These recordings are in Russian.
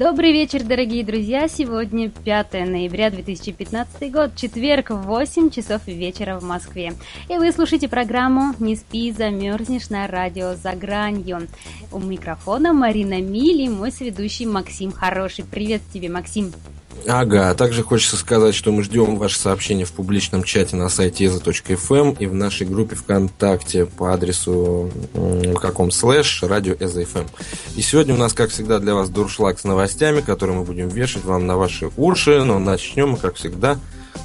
Добрый вечер, дорогие друзья! Сегодня 5 ноября 2015 год, четверг, 8 часов вечера в Москве. И вы слушаете программу «Не спи, замерзнешь» на радио «За гранью». У микрофона Марина Мили, мой сведущий Максим Хороший. Привет тебе, Максим! Ага, а также хочется сказать, что мы ждем ваши сообщения в публичном чате на сайте eza.fm и в нашей группе ВКонтакте по адресу каком слэш радио eza.fm. И сегодня у нас, как всегда, для вас дуршлаг с новостями, которые мы будем вешать вам на ваши уши, но начнем мы, как всегда,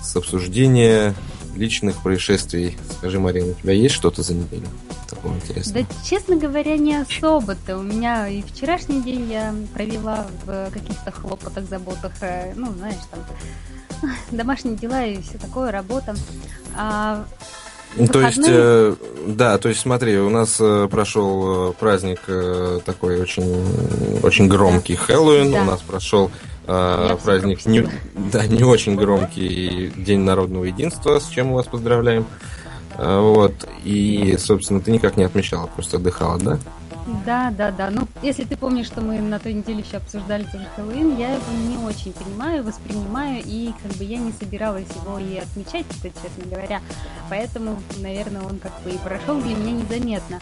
с обсуждения личных происшествий. Скажи, Марина, у тебя есть что-то за неделю? Такого интересного? Да, честно говоря, не особо-то. У меня и вчерашний день я провела в каких-то хлопотах, заботах, э, ну, знаешь, там, домашние дела и все такое, работа. А ну, то есть, э, да, то есть смотри, у нас э, прошел э, праздник э, такой очень, очень громкий Хэллоуин, да. у нас прошел э, праздник не, да, не очень громкий День народного единства, с чем мы вас поздравляем. Э, вот, и, собственно, ты никак не отмечала, просто отдыхала, да? Да, да, да. Ну, если ты помнишь, что мы на той неделе еще обсуждали тоже Хэллоуин, я его не очень понимаю, воспринимаю, и как бы я не собиралась его и отмечать, честно говоря. Поэтому, наверное, он как бы и прошел для меня незаметно.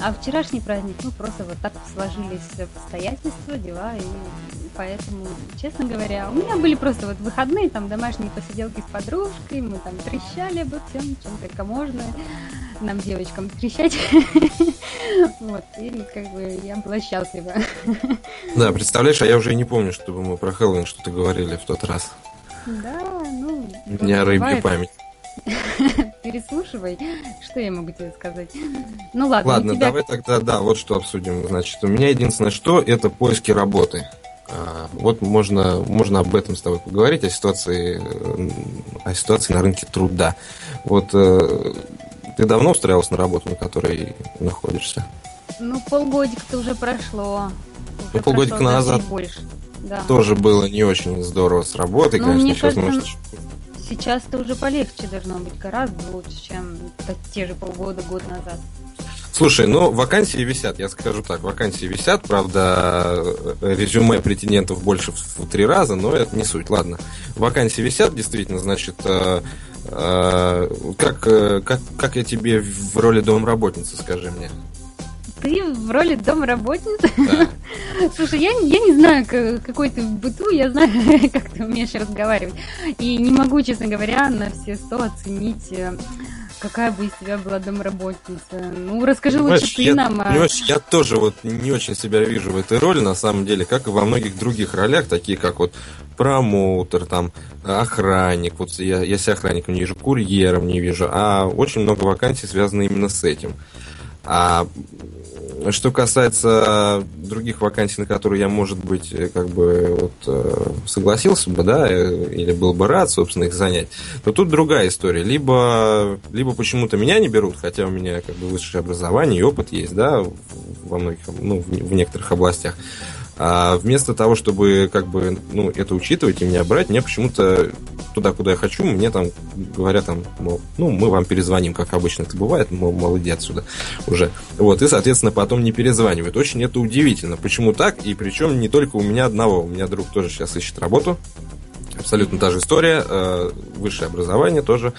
А вчерашний праздник, ну, просто вот так сложились обстоятельства, дела, и поэтому, честно говоря, у меня были просто вот выходные, там, домашние посиделки с подружкой, мы там трещали обо всем, чем только можно нам, девочкам, трещать. Вот, и как бы я была счастлива. Да, представляешь, а я уже не помню, чтобы мы про Хэллоуин что-то говорили в тот раз. Да, ну... У меня рыбья память. Переслушивай, что я могу тебе сказать. Ну ладно. Ладно, тебя... давай тогда, да, вот что обсудим. Значит, у меня единственное, что это поиски работы. А, вот можно, можно об этом с тобой поговорить, о ситуации, о ситуации на рынке труда. Вот э, ты давно устраивалась на работу, на которой находишься? Ну, полгодика-то уже прошло. Уже ну, полгодика назад больше. Да. тоже было не очень здорово с работой, ну, конечно, мне сейчас кажется, может... Сейчас-то уже полегче должно быть, гораздо лучше, чем те же полгода, год назад. Слушай, ну, вакансии висят, я скажу так, вакансии висят, правда, резюме претендентов больше в три раза, но это не суть, ладно. Вакансии висят, действительно, значит, э, э, как, э, как, как я тебе в роли домработницы, скажи мне? Ты в роли домработницы? Да. Слушай, я, я не знаю, какой ты в быту, я знаю, как ты умеешь разговаривать. И не могу, честно говоря, на все сто оценить какая бы из тебя была домработница? Ну, расскажи понимаешь, лучше ты я, нам. Понимаешь, я тоже вот не очень себя вижу в этой роли, на самом деле, как и во многих других ролях, такие как вот промоутер, там, охранник, вот я, я себя охранником не вижу, курьером не вижу, а очень много вакансий связано именно с этим. А что касается других вакансий, на которые я, может быть, э, как бы вот, э, согласился бы, да, э, или был бы рад, собственно, их занять, то тут другая история. Либо, либо почему-то меня не берут, хотя у меня как бы высшее образование и опыт есть, да, во многих, ну, в некоторых областях. А вместо того, чтобы как бы, ну, это учитывать и меня брать, мне почему-то туда, куда я хочу, мне там говорят, там, мол, ну, мы вам перезвоним, как обычно это бывает, мол, мол, иди отсюда уже. Вот, и, соответственно, потом не перезванивают. Очень это удивительно. Почему так? И причем не только у меня одного. У меня друг тоже сейчас ищет работу. Абсолютно та же история. Э, высшее образование тоже.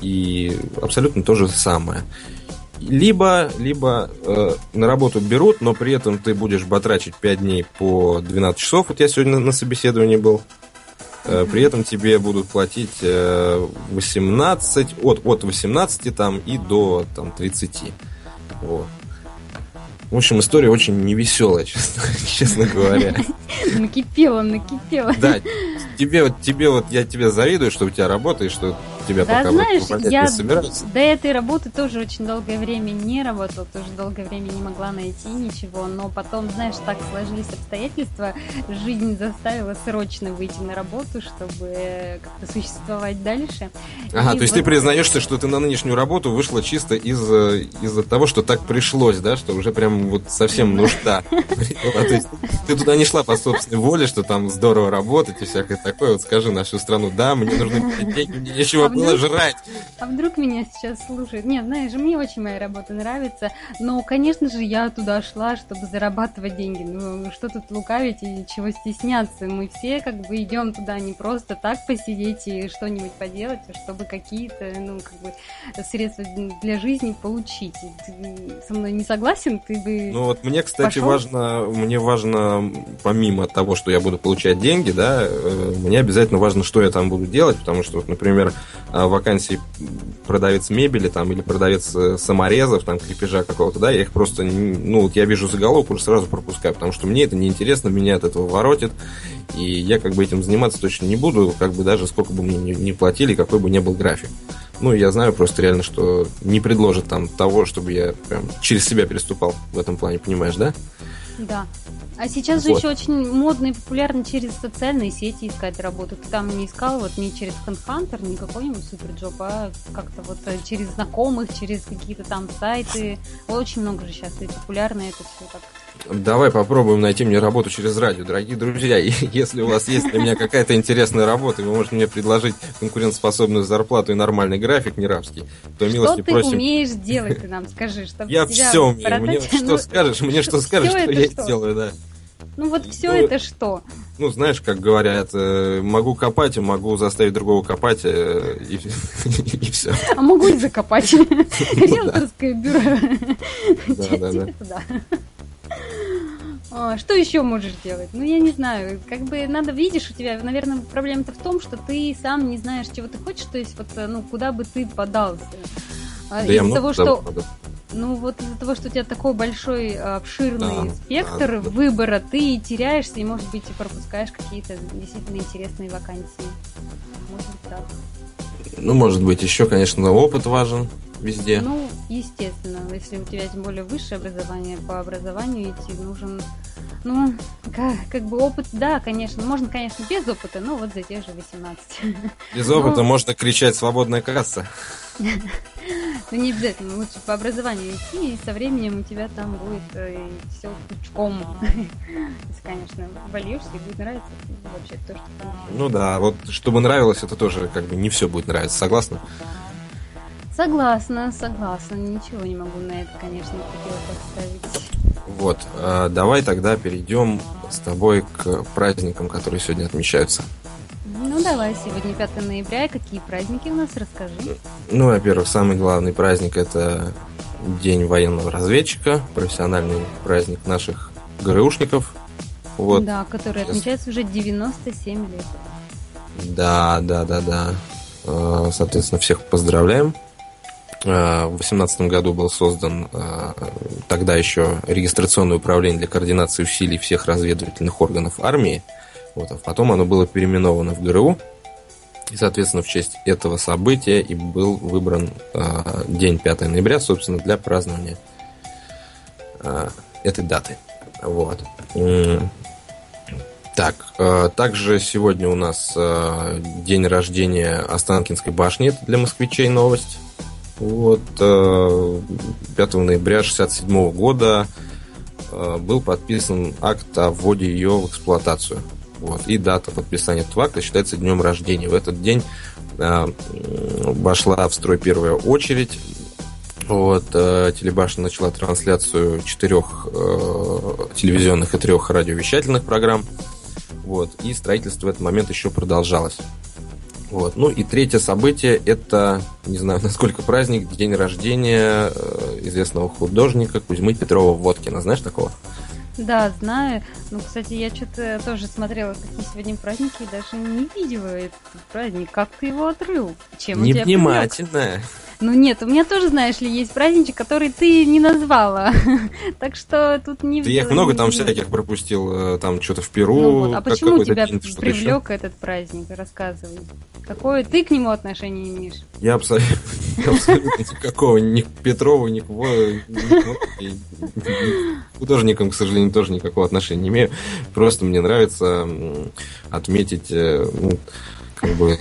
И абсолютно то же самое либо, либо э, на работу берут, но при этом ты будешь батрачить 5 дней по 12 часов. Вот я сегодня на собеседовании был. Э, при этом тебе будут платить э, 18, от, от 18 там и до там, 30. Вот. В общем, история очень невеселая, честно, честно говоря. Накипело, накипело. Да, тебе вот, тебе вот, я тебе завидую, что у тебя работа, и что тебя да, пока знаешь, я не собираются. до этой работы тоже очень долгое время не работала, тоже долгое время не могла найти ничего, но потом, знаешь, так сложились обстоятельства, жизнь заставила срочно выйти на работу, чтобы как-то существовать дальше. Ага, И то есть вот- ты признаешься, что ты на нынешнюю работу вышла чисто из, э, из-за того, что так пришлось, да, что уже прям вот совсем нужда. есть ты туда не шла по собственной воле, что там здорово работать и всякое такое. Вот скажи нашу страну, да, мне нужны деньги, мне нечего А было вдруг- жрать. А вдруг меня сейчас слушают? Нет, знаешь, мне очень моя работа нравится, но, конечно же, я туда шла, чтобы зарабатывать деньги. Ну, что тут лукавить и чего стесняться? Мы все как бы идем туда не просто так посидеть и что-нибудь поделать, а чтобы какие-то, ну, как бы, средства для жизни получить. Ты со мной не согласен? Ты бы... Ну вот мне, кстати, Пошел? важно, мне важно, помимо того, что я буду получать деньги, да, э, мне обязательно важно, что я там буду делать, потому что, вот, например, вакансии продавец мебели там или продавец э, саморезов, там, крепежа какого-то, да, я их просто, ну, вот я вижу заголовок, уже сразу пропускаю, потому что мне это неинтересно, меня от этого воротит, и я как бы этим заниматься точно не буду, как бы даже сколько бы мне не, не платили, какой бы ни был график. Ну, я знаю просто реально, что не предложат там того, чтобы я прям через себя переступал в этом плане, понимаешь, да? Да. А сейчас же Вот. еще очень модно и популярно через социальные сети искать работу. Ты там не искал вот не через HeadHunter, не какой-нибудь суперджоп, а как-то вот э, через знакомых, через какие-то там сайты. Очень много же сейчас и популярно это все так. Давай попробуем найти мне работу через радио. Дорогие друзья, если у вас есть для меня какая-то интересная работа, и вы можете мне предложить конкурентоспособную зарплату и нормальный график, не рабский, то Что милости ты просим. умеешь делать, ты нам скажи, чтобы Я все умею. Мне что Ну, скажешь, мне что скажешь, что я и что? сделаю, да. Ну вот все Ну, это что? Ну, знаешь, как говорят, э, могу копать, могу заставить другого копать, э, и, и все. А могу и закопать. Риэлторское бюро. Да, да, да. А, Что еще можешь делать? Ну, я не знаю. Как бы надо, видишь, у тебя, наверное, проблема-то в том, что ты сам не знаешь, чего ты хочешь, то есть вот, э, ну, куда бы ты подался. А, Да Из-за того, что попаду. ну вот из-за того, что у тебя такой большой, э, обширный Да, спектр да, да. выбора, ты теряешься и, может быть, и пропускаешь какие-то действительно интересные вакансии. Может быть, так. Ну, может быть, еще, конечно, опыт важен везде. Ну, естественно, если у тебя тем более высшее образование, по образованию идти нужен, ну, как, как бы опыт, да, конечно, можно, конечно, без опыта, но вот за те же 18. Без опыта ну- можно кричать «свободная касса». Ну, не обязательно, лучше по образованию идти, и со временем у тебя там будет все пучком. Если, конечно, вольешься и будет нравиться вообще то, что. Ну да, вот чтобы нравилось, это тоже как бы не все будет нравиться, согласна? Согласна, согласна, ничего не могу на это, конечно, хотела поставить. Вот, а, давай тогда перейдем с тобой к праздникам, которые сегодня отмечаются. Ну, давай, сегодня 5 ноября, и какие праздники у нас, расскажи. Ну, во-первых, самый главный праздник это День военного разведчика, профессиональный праздник наших ГРУшников. Вот, Да, который Сейчас. отмечается уже 97 лет. да, да, да, да. Э, Соответственно, всех поздравляем. Э, В 2018 году был создан э, тогда еще регистрационное управление для координации усилий всех разведывательных органов армии. Вот, а потом оно было переименовано в ГРУ. И, соответственно, в честь этого события и был выбран э, день 5 ноября, собственно, для празднования э, этой даты. Вот. Так, э, также сегодня у нас э, день рождения Останкинской башни. Это для москвичей новость. Вот, э, 5 ноября 1967 года э, был подписан акт о вводе ее в эксплуатацию. Вот, и дата подписания этого акта считается днем рождения. В этот день э, вошла в строй первая очередь. Вот, э, телебашня начала трансляцию четырех э, телевизионных и трех радиовещательных программ. Вот, и строительство в этот момент еще продолжалось. Вот. Ну и третье событие это, не знаю, насколько праздник, день рождения э, известного художника Кузьмы Петрова Водкина. Знаешь такого? Да, знаю. Ну, кстати, я что-то тоже смотрела, какие сегодня праздники, и даже не видела этот праздник. Как ты его отрыл? Чем он тебя привлек? Невнимательно. Ну нет, у меня тоже, знаешь ли, есть праздничек, который ты не назвала. так что тут не Ты я их много там всяких пропустил, э, там что-то в Перу. Ну вот, а почему тебя день, привлек этот праздник? Рассказывай. Какое ты к нему отношение имеешь? Я абсолютно, никакого ни к Петрову, ни к, ни к художникам, к сожалению, тоже никакого отношения не имею. Просто мне нравится отметить, э, ну, как бы,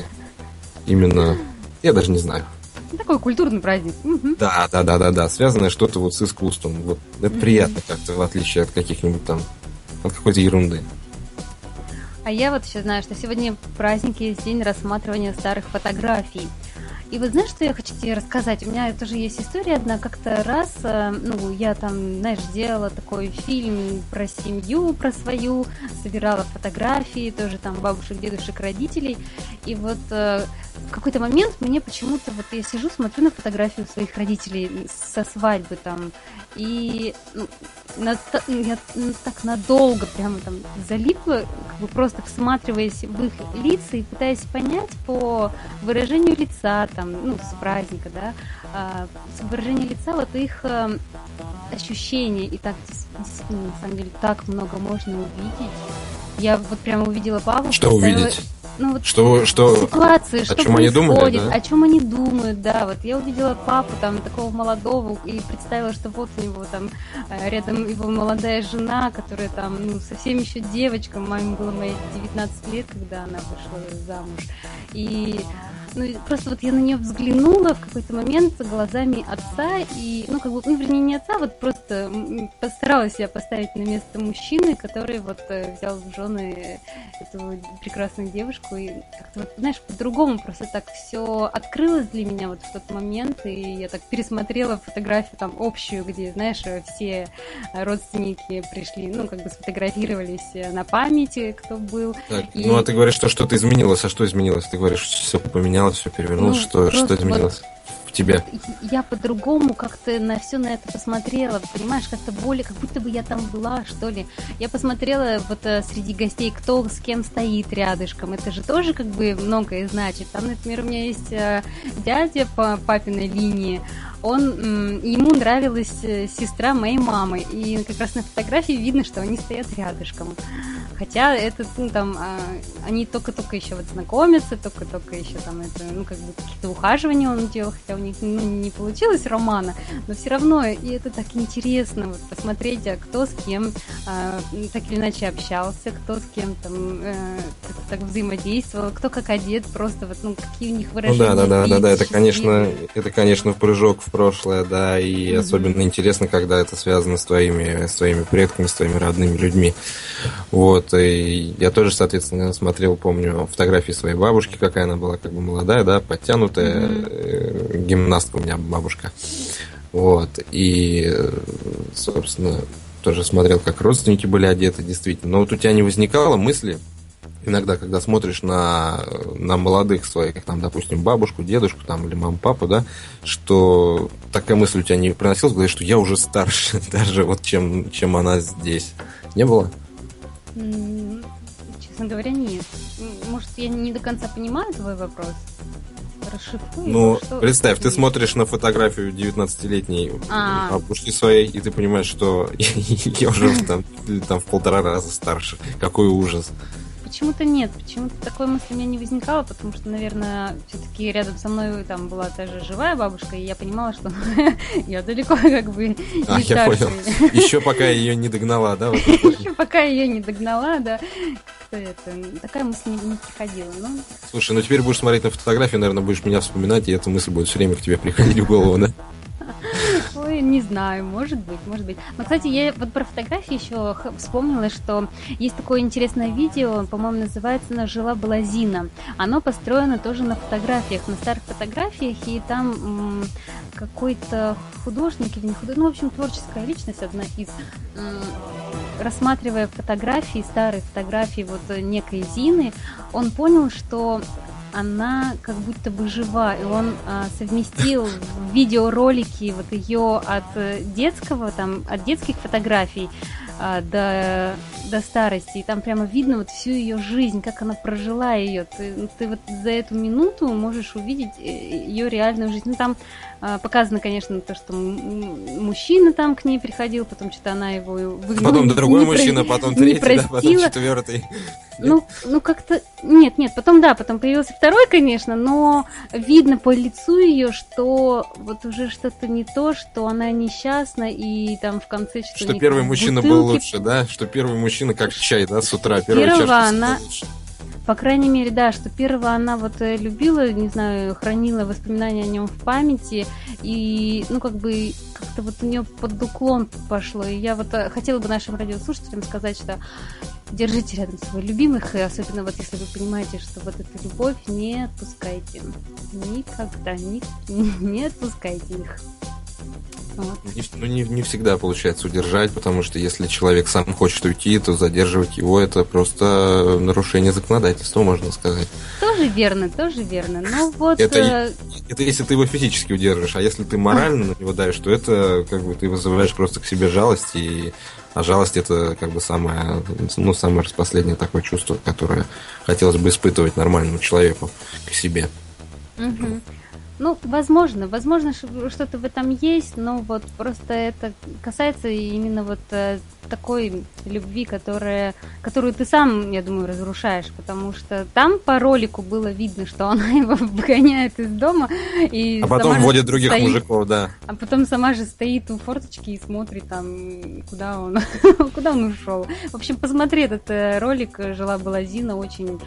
именно, я даже не знаю. Такой культурный праздник. Угу. Да, да, да, да, да. Связанное что-то вот с искусством. Вот это приятно как-то, в отличие от каких-нибудь там, от какой-то ерунды. А я вот еще знаю, что сегодня праздник есть день рассматривания старых фотографий. И вот знаешь, что я хочу тебе рассказать? У меня тоже есть история одна. Как-то раз, э, ну, я там, знаешь, делала такой фильм про семью, про свою, собирала фотографии, тоже там бабушек, дедушек, родителей. И вот э, в какой-то момент мне почему-то, вот я сижу, смотрю на фотографию своих родителей со свадьбы там, и ну, на, я так надолго прямо там залипла, как бы просто всматриваясь в их лица и пытаясь понять по выражению лица, там, ну, с праздника, да, а, с выражения лица вот их а, ощущения, и так действительно, на самом деле, так много можно увидеть. Я вот прямо увидела папу. Что увидеть? ну, вот что, что, ситуации, о что чем они думают, да? о чем они думают, да. Вот я увидела папу там такого молодого и представила, что вот у него там э, рядом его молодая жена, которая там, ну, совсем еще девочка, маме было моей 19 лет, когда она вышла замуж. И ну, просто вот я на нее взглянула в какой-то момент глазами отца, и, ну, как бы, ну, вернее, не отца, вот просто постаралась себя поставить на место мужчины, который вот э, взял в жены эту прекрасную девушку, и как-то вот, знаешь, по-другому просто так все открылось для меня вот в тот момент, и я так пересмотрела фотографию там общую, где, знаешь, все родственники пришли, ну, как бы сфотографировались на памяти, кто был. Так, и... Ну, а ты говоришь, что что-то изменилось, а что изменилось? Ты говоришь, все поменялось поменялось, все перевернулось, ну, что, что изменилось? Вот в тебе? Я по-другому как-то на все на это посмотрела, понимаешь, как-то более, как будто бы я там была, что ли. Я посмотрела вот э, среди гостей, кто с кем стоит рядышком. Это же тоже как бы многое значит. Там, например, у меня есть э, дядя по папиной линии, он, ему нравилась э, сестра моей мамы, и как раз на фотографии видно, что они стоят рядышком. Хотя это, ну, там, а, они только-только еще вот знакомятся, только-только еще там это, ну, как бы какие-то ухаживания он делал, хотя у них ну, не получилось романа, но все равно, и это так интересно, вот, посмотреть, а кто с кем а, так или иначе общался, кто с кем там э, так, так взаимодействовал, кто как одет, просто вот, ну, какие у них выражения. Ну да, да, да, да, да, это, конечно, это, конечно, прыжок в прошлое, да, и mm-hmm. особенно интересно, когда это связано с твоими, с твоими предками, с твоими родными людьми. Вот, и я тоже, соответственно, смотрел, помню, фотографии своей бабушки, какая она была, как бы молодая, да, подтянутая, mm-hmm. гимнастка у меня бабушка. Вот, и, собственно, тоже смотрел, как родственники были одеты, действительно. Но вот у тебя не возникало мысли, иногда, когда смотришь на, на молодых своих, там, допустим, бабушку, дедушку, там, или маму, папу, да, что такая мысль у тебя не приносилась, говорит, что я уже старше, даже вот чем, чем она здесь. Не было? Честно говоря, нет. Может, я не до конца понимаю твой вопрос? Расшифруй. Ну, что... представь, ты смотришь на фотографию 19-летней а. бабушки своей, и ты понимаешь, что я уже там, там в полтора раза старше. Какой ужас почему-то нет, почему-то такой мысли у меня не возникало, потому что, наверное, все-таки рядом со мной там была та же живая бабушка, и я понимала, что я далеко как бы а, я понял. Еще пока ее не догнала, да? Еще пока ее не догнала, да. Это, такая мысль не, не приходила. Но... Слушай, ну теперь будешь смотреть на фотографии, наверное, будешь меня вспоминать, и эта мысль будет все время к тебе приходить в голову, да? Не знаю, может быть, может быть. Но, кстати, я вот про фотографии еще вспомнила, что есть такое интересное видео, по-моему, называется «На жила Блазина». Оно построено тоже на фотографиях, на старых фотографиях, и там какой-то художник или не художник, ну, в общем, творческая личность, одна из, рассматривая фотографии, старые фотографии вот некой Зины, он понял, что она как будто бы жива, и он а, совместил видеоролики вот ее от детского, там, от детских фотографий а, до, до старости. И там прямо видно вот всю ее жизнь, как она прожила ее. Ты, ну, ты вот за эту минуту можешь увидеть э, ее реальную жизнь. Ну, там а, показано, конечно, то, что мужчина там к ней приходил, потом что-то она его выгнала. Потом другой мужчина, потом третий, да, потом четвертый. Ну, ну как-то... Нет, нет, потом да, потом появился второй, конечно, но видно по лицу ее, что вот уже что-то не то, что она несчастна, и там в конце что-то Что первый мужчина был лучше, да? Что первый мужчина как чай, да, с утра. Первого она... Лучше. По крайней мере, да, что первого она вот э, любила, не знаю, хранила воспоминания о нем в памяти, и, ну, как бы, как-то вот у нее под уклон пошло. И я вот э, хотела бы нашим радиослушателям сказать, что держите рядом своих любимых, и особенно вот если вы понимаете, что вот эту любовь не отпускайте. Никогда, не, не отпускайте их. Вот. Не, ну, не, не всегда получается удержать, потому что если человек сам хочет уйти, то задерживать его это просто нарушение законодательства, можно сказать. Тоже верно, тоже верно. Ну вот. Это, э... это если ты его физически удержишь, а если ты морально на него давишь, то это как бы ты вызываешь просто к себе жалость, и а жалость это как бы самое, ну, самое распоследнее такое чувство, которое хотелось бы испытывать нормальному человеку к себе. Угу. Ну, возможно, возможно, что-то в этом есть, но вот просто это касается именно вот э, такой любви, которая, которую ты сам, я думаю, разрушаешь, потому что там по ролику было видно, что она его выгоняет из дома и а потом вводит других стоит, мужиков, да. А потом сама же стоит у форточки и смотрит там, куда он, куда он ушел. В общем, посмотри этот э, ролик «Жила была Зина», очень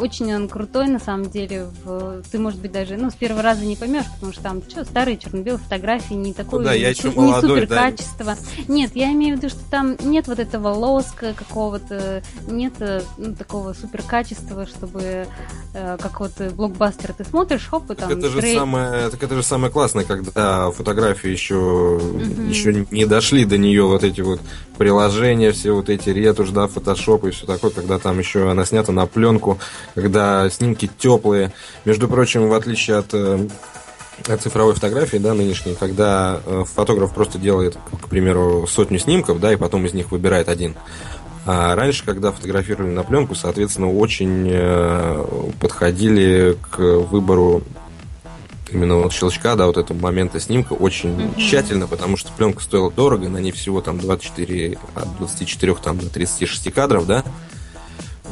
очень он крутой, на самом деле. В... Ты, может быть, даже ну, с первого раза не поймешь, потому что там что, старые черно-белые фотографии, не такое ну, да, я еще не молодой, супер да. качество. Нет, я имею в виду, что там нет вот этого лоска какого-то, нет э, ну, такого супер качества, чтобы э, как вот блокбастер ты смотришь, хоп, и там. Так это же самое, так это же самое классное, когда фотографии еще, угу. еще не дошли до нее вот эти вот приложения, все вот эти ретушь, да, фотошоп и все такое, когда там еще она снята на пленку, когда снимки теплые. Между прочим, в отличие от э, от цифровой фотографии, да, нынешней, когда э, фотограф просто делает, к примеру, сотню снимков, да, и потом из них выбирает один. А раньше, когда фотографировали на пленку, соответственно, очень э, подходили к выбору именно вот щелчка, да, вот этого момента снимка очень mm-hmm. тщательно, потому что пленка стоила дорого, на ней всего там 24, от 24 там до 36 кадров, да,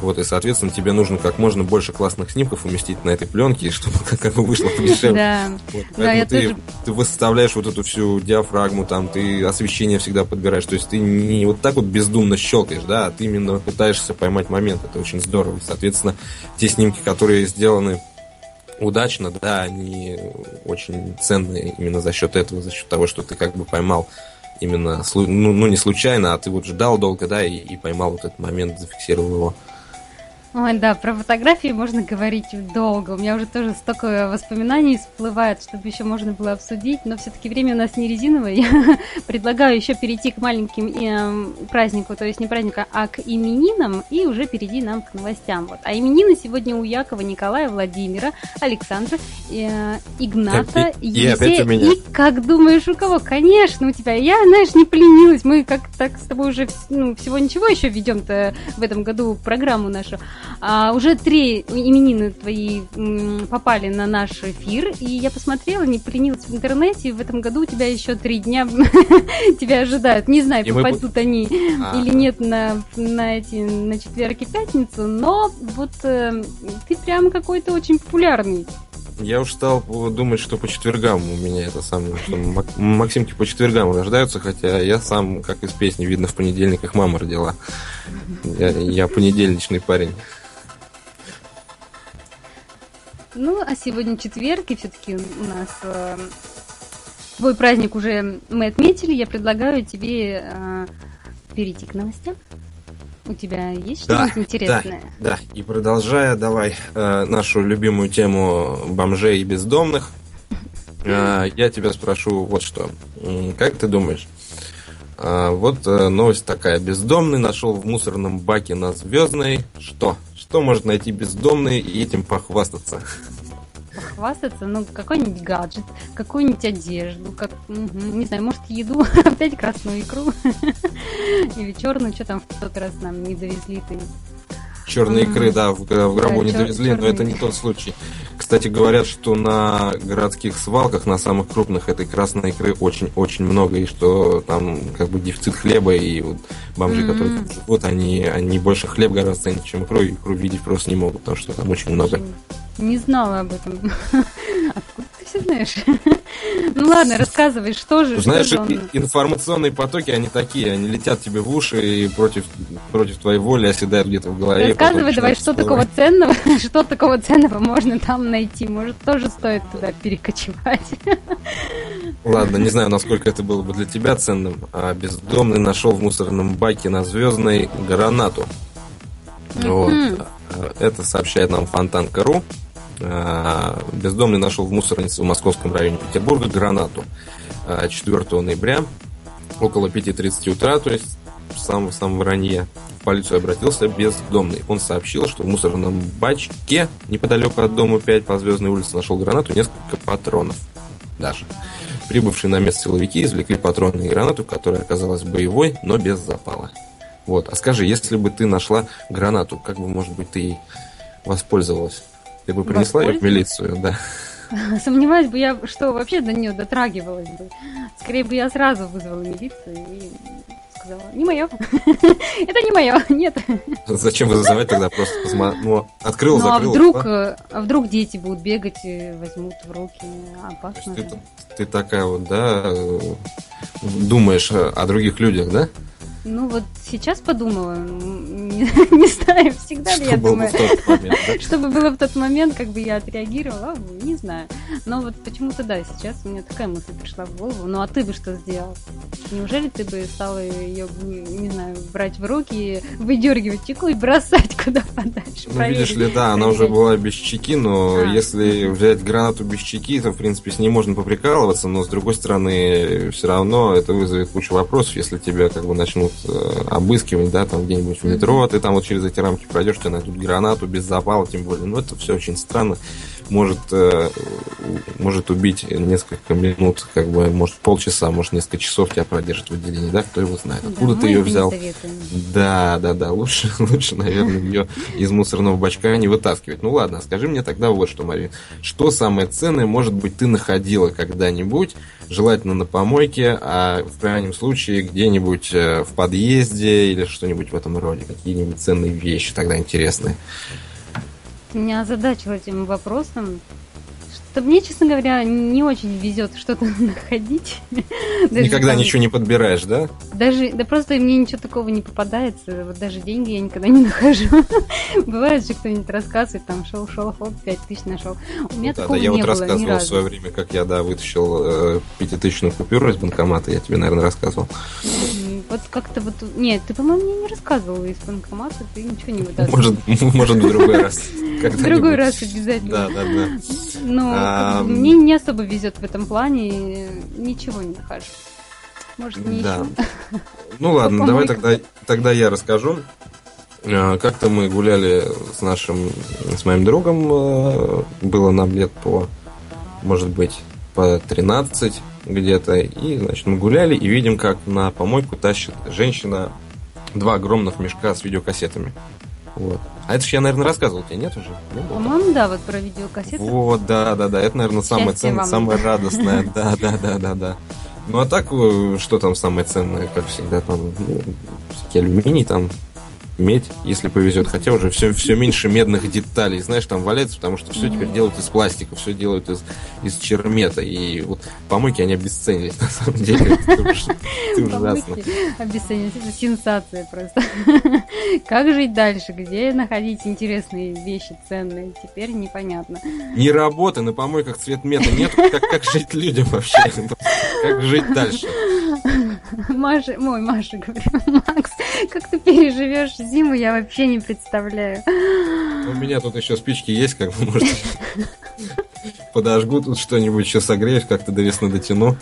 вот, и, соответственно, тебе нужно как можно больше классных снимков уместить на этой пленке, чтобы как, бы вышло подешевле. Да. Вот, поэтому ты, тоже... ты выставляешь вот эту всю диафрагму, там, ты освещение всегда подбираешь. То есть ты не вот так вот бездумно щелкаешь, да, а ты именно пытаешься поймать момент. Это очень здорово. Соответственно, те снимки, которые сделаны удачно, да, они очень ценные именно за счет этого, за счет того, что ты как бы поймал именно, ну, ну не случайно, а ты вот ждал долго, да, и, и поймал вот этот момент, зафиксировал его. Ой, да, про фотографии можно говорить долго. У меня уже тоже столько воспоминаний всплывает, чтобы еще можно было обсудить, но все-таки время у нас не резиновое. Я предлагаю еще перейти к маленьким э, празднику, то есть не празднику, а к именинам, и уже перейти нам к новостям. Вот. А именины сегодня у Якова, Николая, Владимира, Александра, э, Игната, и, Елисея. И, и как думаешь, у кого? Конечно, у тебя. Я, знаешь, не поленилась. Мы как так с тобой уже ну, всего ничего еще ведем-то в этом году программу нашу. А, уже три именины твои м, попали на наш эфир, и я посмотрела, не поленилась в интернете, в этом году у тебя еще три дня тебя ожидают. Не знаю, и попадут мы... они -а. или нет на, на, эти, на четверг и пятницу, но вот э, ты прям какой-то очень популярный. Я уж стал думать, что по четвергам у меня это самое, что Максимки по четвергам рождаются, хотя я сам, как из песни, видно, в понедельниках мама родила. Я, я понедельничный парень. Ну, а сегодня четверг, и все-таки у нас э, твой праздник уже мы отметили. Я предлагаю тебе э, перейти к новостям. У тебя есть что-нибудь да, интересное? Да, да. И продолжая, давай э, нашу любимую тему бомжей и бездомных. Э, я тебя спрошу вот что. Как ты думаешь? Э, вот э, новость такая. Бездомный нашел в мусорном баке на Звездной что? Что может найти бездомный и этим похвастаться? Похвастаться, ну, какой-нибудь гаджет, какую-нибудь одежду, как, не знаю, может, еду, опять красную икру. Или черную, что там в тот раз нам не довезли ты черной икры, да, в, в гробу да, не довезли, но это не тот случай. Кстати, говорят, что на городских свалках, на самых крупных, этой красной икры очень-очень много, и что там как бы дефицит хлеба, и вот бомжи, mm-hmm. которые там живут, они, они больше хлеб гораздо ценят, чем икру, и икру видеть просто не могут, потому что там очень много. Не знала об этом. Все знаешь? Ну ладно, рассказывай, что же. Знаешь, что же информационные потоки, они такие, они летят тебе в уши и против, против твоей воли оседают где-то в голове. Рассказывай давай, что такого ценного, что такого ценного можно там найти. Может, тоже стоит туда перекочевать. Ладно, не знаю, насколько это было бы для тебя ценным. А бездомный нашел в мусорном баке на Звездной гранату. Вот. Это сообщает нам Фонтанка.ру. А, бездомный нашел в мусорнице в московском районе Петербурга гранату 4 а, ноября около 5.30 утра, то есть в самом, самом ранее в полицию обратился бездомный. Он сообщил, что в мусорном бачке неподалеку от дома 5 по Звездной улице нашел гранату несколько патронов даже. Прибывшие на место силовики извлекли патроны и гранату, которая оказалась боевой, но без запала. Вот. А скажи, если бы ты нашла гранату, как бы, может быть, ты ей воспользовалась? Ты бы принесла ее в милицию, да. Сомневаюсь бы я, что вообще до нее дотрагивалась бы. Скорее бы я сразу вызвала милицию и сказала, не мое. Это не мое, нет. Зачем вызывать тогда? Просто ну, открыл, ну, а закрыл. А вдруг, а? а вдруг дети будут бегать и возьмут в руки? Опасно. Ты, ты такая вот, да, думаешь о других людях, да? Ну вот сейчас подумала, не, не знаю, всегда ли я думаю, момент, да? чтобы было в тот момент, как бы я отреагировала, не знаю. Но вот почему-то да, сейчас у меня такая мысль пришла в голову. Ну а ты бы что сделал? Неужели ты бы стала ее, не знаю, брать в руки, выдергивать чеку и бросать куда подальше? Ну видишь ли, да, она уже была без чеки, но а. если взять гранату без чеки, то в принципе с ней можно поприкалываться, но с другой стороны все равно это вызовет кучу вопросов, если тебя как бы начнут обыскивать, да, там где-нибудь в метро, ты там вот через эти рамки пройдешь, тебе найдут гранату без запала, тем более. Ну, это все очень странно. Может, э, может убить несколько минут, как бы, может, полчаса, может, несколько часов тебя продержит в отделении, да, кто его знает. Откуда да, ты ее взял? Да, да, да, лучше, лучше, наверное, ее из мусорного бачка не вытаскивать. Ну ладно, скажи мне тогда вот что, Мария. Что самое ценное, может быть, ты находила когда-нибудь желательно на помойке, а в крайнем случае где-нибудь э, в подъезде или что-нибудь в этом роде. Какие-нибудь ценные вещи тогда интересные. Меня озадачил этим вопросом что мне, честно говоря, не очень везет что-то находить. Никогда там... ничего не подбираешь, да? Даже, да просто мне ничего такого не попадается. Вот даже деньги я никогда не нахожу. Бывает же кто-нибудь рассказывает, там шел, шел, хоп, пять тысяч нашел. У меня ну, такого да, я не вот было рассказывал в свое время, как я, да, вытащил э, пятитысячную купюру из банкомата. Я тебе, наверное, рассказывал. Вот как-то вот... Нет, ты, по-моему, мне не рассказывал из банкомата, ты ничего не вытаскивал. Может, может в другой раз. В другой раз обязательно. Да, да, да. Но а... мне не особо везет в этом плане, ничего не нахожу. Может, не да. еще. Ну ладно, давай тогда, тогда я расскажу. А, как-то мы гуляли с нашим, с моим другом, а, было нам лет по, может быть, по 13 где-то. И, значит, мы гуляли и видим, как на помойку тащит женщина два огромных мешка с видеокассетами. Вот. А это же я, наверное, рассказывал, тебе нет уже? По-моему, да, вот про видеокассеты. Вот, да, да, да. Это, наверное, самое ценное, самое радостное. Да, да, да, да, да. Ну а так, э, что там самое ценное, как всегда, там, ну, всякие алюминий, там, медь, если повезет. Хотя уже все, все меньше медных деталей, знаешь, там валяется, потому что все теперь делают из пластика, все делают из, из чермета. И вот помойки, они обесценились, на самом деле. Это ужасно. Обесценились, это сенсация просто. Как жить дальше? Где находить интересные вещи, ценные? Теперь непонятно. Не работы, на помойках цвет мета нет. Как, как жить людям вообще? Как жить дальше? Маша, мой Маша, говорю, Макс, как ты переживешь зиму, я вообще не представляю. У меня тут еще спички есть, как бы, может, подожгу тут что-нибудь, еще согреешь, как-то до весны дотяну.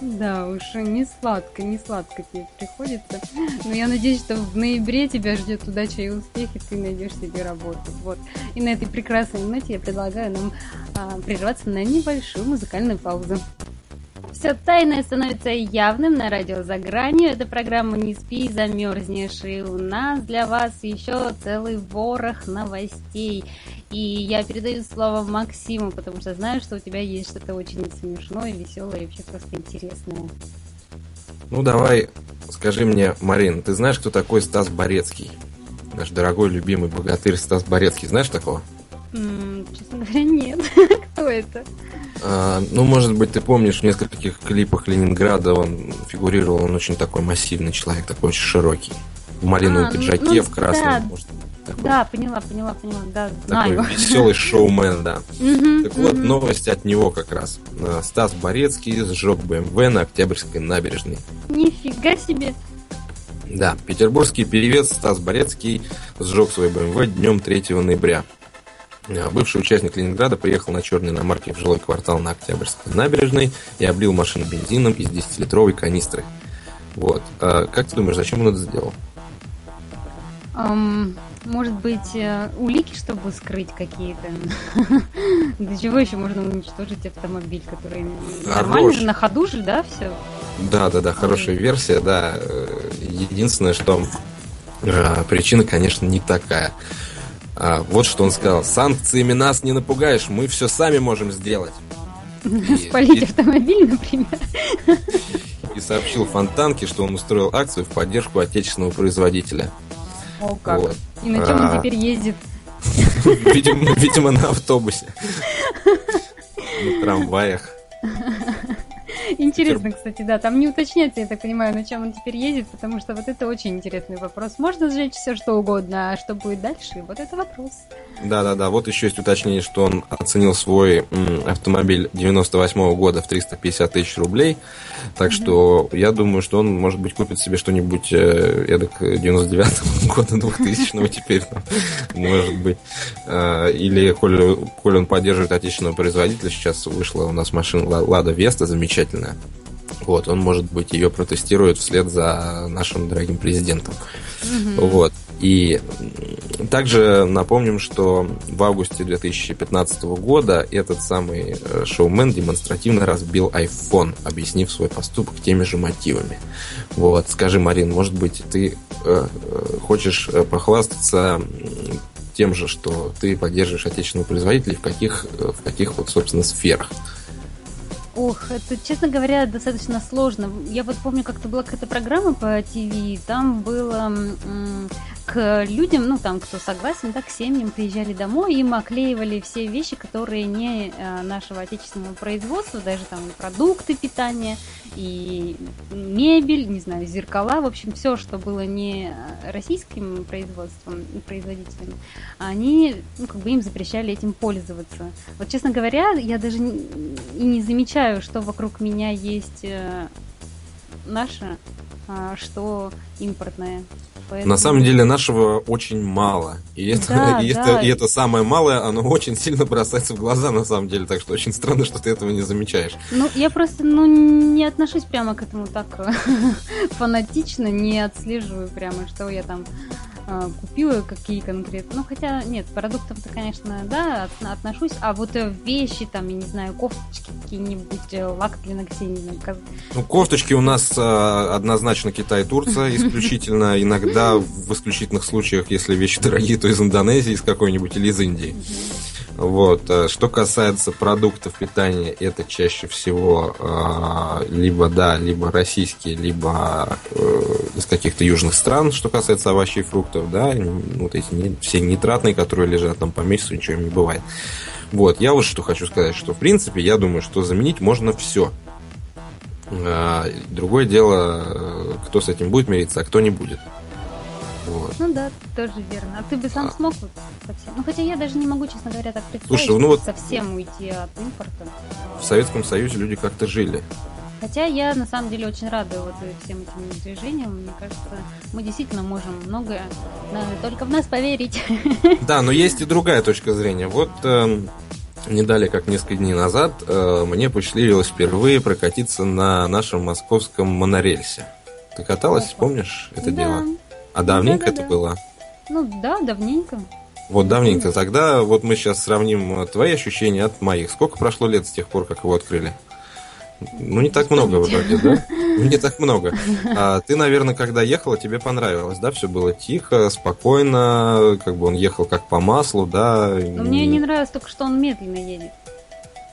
Да, уж, не сладко, не сладко тебе приходится. Но я надеюсь, что в ноябре тебя ждет удача и успех, и ты найдешь себе работу. Вот. И на этой прекрасной ноте я предлагаю нам а, прерваться на небольшую музыкальную паузу. Все тайное становится явным на радио «За гранью». Это программа «Не спи, замерзнешь». И у нас для вас еще целый ворох новостей. И я передаю слово Максиму, потому что знаю, что у тебя есть что-то очень смешное, веселое и вообще просто интересное. Ну, давай, скажи мне, Марин, ты знаешь, кто такой Стас Борецкий? Наш дорогой, любимый богатырь Стас Борецкий. Знаешь такого? Честно говоря, нет. Кто это? А, ну, может быть, ты помнишь, в нескольких клипах Ленинграда он фигурировал, он очень такой массивный человек, такой очень широкий. В малиновом А, ну, пиджаке, ну, в красном. да. может, такой, Да, поняла, поняла, поняла. Да, такой знаю. веселый шоумен, да. Так вот, новость от него как раз. А, Стас Борецкий сжег БМВ на Октябрьской набережной. Нифига себе. Да, петербургский певец Стас Борецкий сжег свой БМВ днем 3 ноября. А, Бывший участник Ленинграда приехал на черной иномарке в жилой квартал на Октябрьской набережной и облил машину бензином из 10-литровой канистры. Вот. А как ты думаешь, зачем он это сделал? Ам, может быть, э, улики, чтобы скрыть какие-то? Для чего еще можно уничтожить автомобиль, который нормально же, на ходу же, да, все? Да, да, да, хорошая версия, да. Единственное, что э, причина, конечно, не такая. А, вот что он сказал. Санкциями нас не напугаешь, мы все сами можем сделать. И- Спалить автомобиль, например. и сообщил Фонтанке, что он устроил акцию в поддержку отечественного производителя. О, как. Вот. И на чем А. он теперь ездит? Видимо, видимо, на автобусе. На трамваях. Интересно, кстати, да, там не уточняется, я так понимаю, на чем он теперь ездит, потому что вот это очень интересный вопрос. Можно сжечь все что угодно, а что будет дальше? Вот это вопрос. Да-да-да, вот еще есть уточнение, что он оценил свой автомобиль 98 года в 350 тысяч рублей. Так что я думаю, что он, может быть, купит себе что-нибудь э, эдак 99 года, 2000 теперь, там, может быть. Э, Или, коль, он поддерживает отечественного производителя, сейчас вышла у нас машина Ла- Лада Веста замечательная. Вот, он, может быть, ее протестирует вслед за нашим дорогим президентом. Вот. И также напомним, что в августе 2015 года этот самый э, шоумен демонстративно разбил iPhone, объяснив свой поступок теми же мотивами. Вот. Скажи, Марин, может быть, ты э, э, хочешь э, похвастаться тем же, что ты поддерживаешь отечественного производителя в каких, в каких вот, собственно, сферах? Ох, это, честно говоря, достаточно сложно. Я вот помню, как-то была какая-то программа по ТВ, там было к людям, ну там, кто согласен, да, к семьям приезжали домой, им оклеивали все вещи, которые не э, нашего отечественного производства, даже там продукты питания, и мебель, не знаю, зеркала, в общем, все, что было не э, российским производством и производителем, они, ну, как бы им запрещали этим пользоваться. Вот, честно говоря, я даже и не замечаю, что вокруг меня есть э, наше, что импортное. Поэтому- На самом деле нашего очень мало. И это, Да, и, да. это, и это самое малое, оно очень сильно бросается в глаза на самом деле. Так что очень странно, что ты этого не замечаешь. Ну, я просто, ну, не отношусь прямо к этому так фанатично, не отслеживаю прямо, что я там купила, какие конкретно. Ну, хотя, нет, продуктов-то, конечно, да, от- отношусь, а вот э, вещи, там, я не знаю, кофточки какие-нибудь, э, лак для ногтей, не знаю, каз- Ну, кофточки у нас э, однозначно Китай и Турция исключительно. Иногда в исключительных случаях, если вещи дорогие, то из Индонезии, из какой-нибудь или из Индии. Вот. э, Что касается продуктов питания, это чаще всего э, либо да, либо российские, либо э, из каких-то южных стран, что касается овощей и фруктов, да, н- вот эти не- все нитратные, которые лежат там по месяцу, ничего не бывает. Вот, я вот что хочу сказать, что в принципе я думаю, что заменить можно все. Другое дело, э, кто с этим будет мириться, а кто не будет. Вот. Ну да, тоже верно. А ты бы сам А. смог вот совсем? Ну, хотя я даже не могу, честно говоря, так представить, Слушай, ну вот- совсем уйти от импорта. В Советском Союзе люди как-то жили. Хотя я на самом деле очень рада вот всем этим движениям. Мне кажется, мы действительно можем многое. Надо только в нас поверить. Да, но есть и другая точка зрения. Вот эм, не далее, как несколько дней назад, э, мне посчастливилось впервые прокатиться на нашем московском монорельсе. Ты каталась, помнишь это Да. дело? А давненько Да-да-да. это было? Ну да, давненько. Вот давненько. Тогда вот мы сейчас сравним э, твои ощущения от моих. Сколько прошло лет с тех пор, как его открыли? Ну, не так много вроде, да? Ну, Не так много. А ты, наверное, когда ехала, тебе понравилось, да? Все было тихо, спокойно, как бы он ехал как по маслу, да? Но мне не нравилось только, что он медленно едет.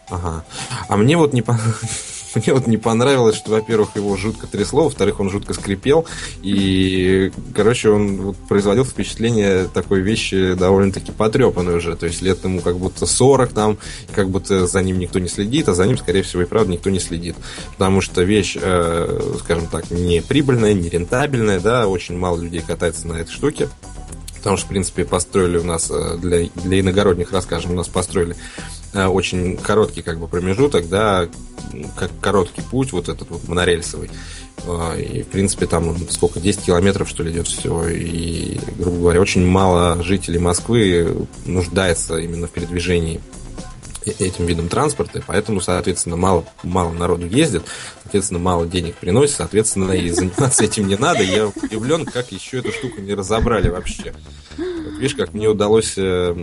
Ага. А мне вот не по- Мне вот не понравилось, что, во-первых, его жутко трясло, во-вторых, он жутко скрипел, и, короче, он вот производил впечатление такой вещи довольно-таки потрепанной уже, то есть лет ему как будто 40 там, как будто за ним никто не следит, а за ним, скорее всего, и правда никто не следит, потому что вещь, э, скажем так, не прибыльная, не рентабельная, да, очень мало людей катается на этой штуке, Потому что, в принципе, построили у нас э, для, для иногородних, расскажем, у нас построили очень короткий как бы промежуток, да, как короткий путь, вот этот вот монорельсовый. Э, И, в принципе, там сколько, 10 километров, что ли, идет всего. И, грубо говоря, очень мало жителей Москвы нуждается именно в передвижении э- этим видом транспорта, поэтому, соответственно, мало, мало народу ездит, соответственно, мало денег приносит, соответственно, и заниматься этим не надо. Я удивлен, как еще эту штуку не разобрали вообще. Вот видишь, как мне удалось э,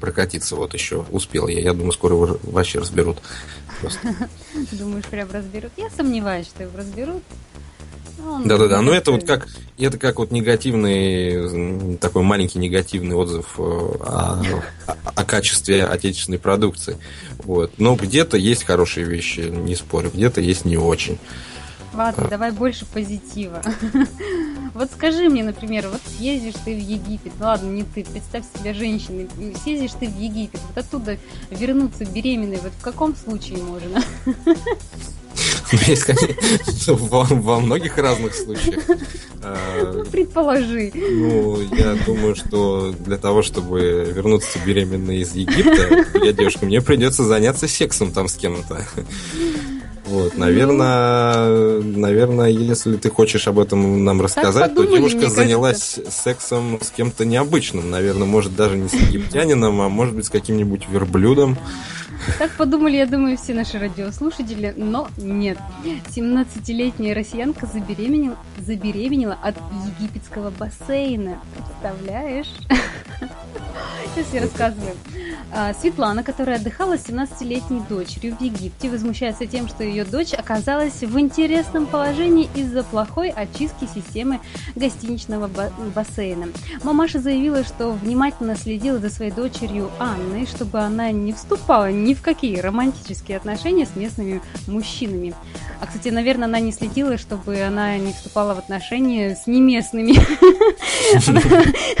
прокатиться вот еще. Успел я. Я думаю, скоро его вообще разберут. Просто. Думаешь, прям разберут? Я сомневаюсь, что его разберут. Он Да-да-да, ну это вот как это как вот негативный такой маленький негативный отзыв э, о, о- о качестве отечественной продукции. Вот. Но где-то есть хорошие вещи, не спорю, где-то есть не очень. Ладно, давай больше позитива. Вот скажи мне, например, вот съездишь ты в Египет, ну ладно, не ты, представь себя женщиной, съездишь ты в Египет, вот оттуда вернуться беременной, вот в каком случае можно? Во, многих разных случаях. Ну, предположи. Ну, я думаю, что для того, чтобы вернуться беременной из Египта, я девушка, мне придется заняться сексом там с кем-то. Вот, наверное, наверное, если ты хочешь об этом нам рассказать, то подумали, девушка мне занялась сексом с кем-то необычным. Наверное, может, даже не с египтянином, а может быть, с каким-нибудь верблюдом. Так подумали, я думаю, все наши радиослушатели, но нет. 17-летняя россиянка забеременела, забеременела от египетского бассейна. Представляешь? Сейчас я рассказываю. А, Светлана, которая отдыхала с 17-летней дочерью в Египте, возмущается тем, что ее дочь оказалась в интересном положении из-за плохой очистки системы гостиничного ба- бассейна. Мамаша заявила, что внимательно следила за своей дочерью Анной, чтобы она не вступала ни в какие романтические отношения с местными мужчинами. А, кстати, наверное, она не следила, чтобы она не вступала в отношения с неместными.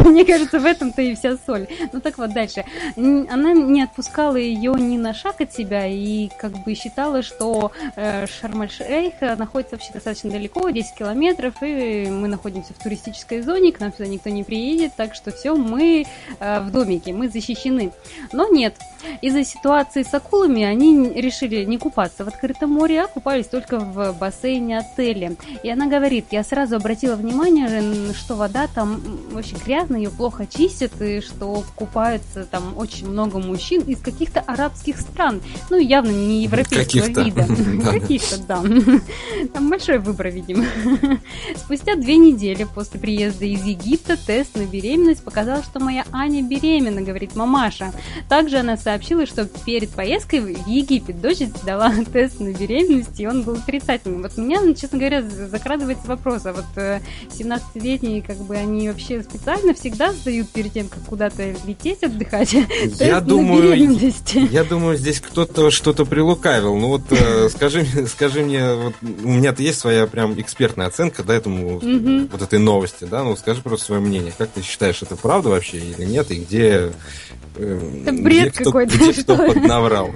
Мне кажется, в этом-то и вся соль. Ну так вот, дальше. Она не отпускала ее ни на шаг от себя и как бы считала, что Шарм-эль-Шейх э, находится вообще достаточно далеко, 10 километров, и мы находимся в туристической зоне, к нам сюда никто не приедет, так что все, мы э, в домике, мы защищены. Но нет, из-за ситуации с акулами они решили не купаться в открытом море, а купались только в бассейне отеля. И она говорит, я сразу обратила внимание, что вода там очень грязная, ее плохо чистят, и что купаются там очень много мужчин из каких-то арабских стран. Ну, явно не европейского Каких-то. вида. Да-да. Каких-то, да. Там большой выбор, видимо. Спустя две недели после приезда из Египта тест на беременность показал, что моя Аня беременна, говорит мамаша. Также она сообщила, что перед поездкой в Египет дочь сдала тест на беременность, и он был отрицательным. Вот у меня, честно говоря, закрадывается вопрос, а вот э, 17-летние, как бы, они вообще специально всегда сдают перед тем, как куда-то лететь отдыхать, Я на думаю. Я думаю, здесь кто-то что-то прилукавил. Ну вот э, скажи, скажи мне, вот, у меня-то есть своя прям экспертная оценка да, этому Мгм. вот этой новости, да? Ну скажи просто свое мнение. Как ты считаешь, это правда вообще или нет? И где, э, Это бред где кто, какой-то, где что поднаврал?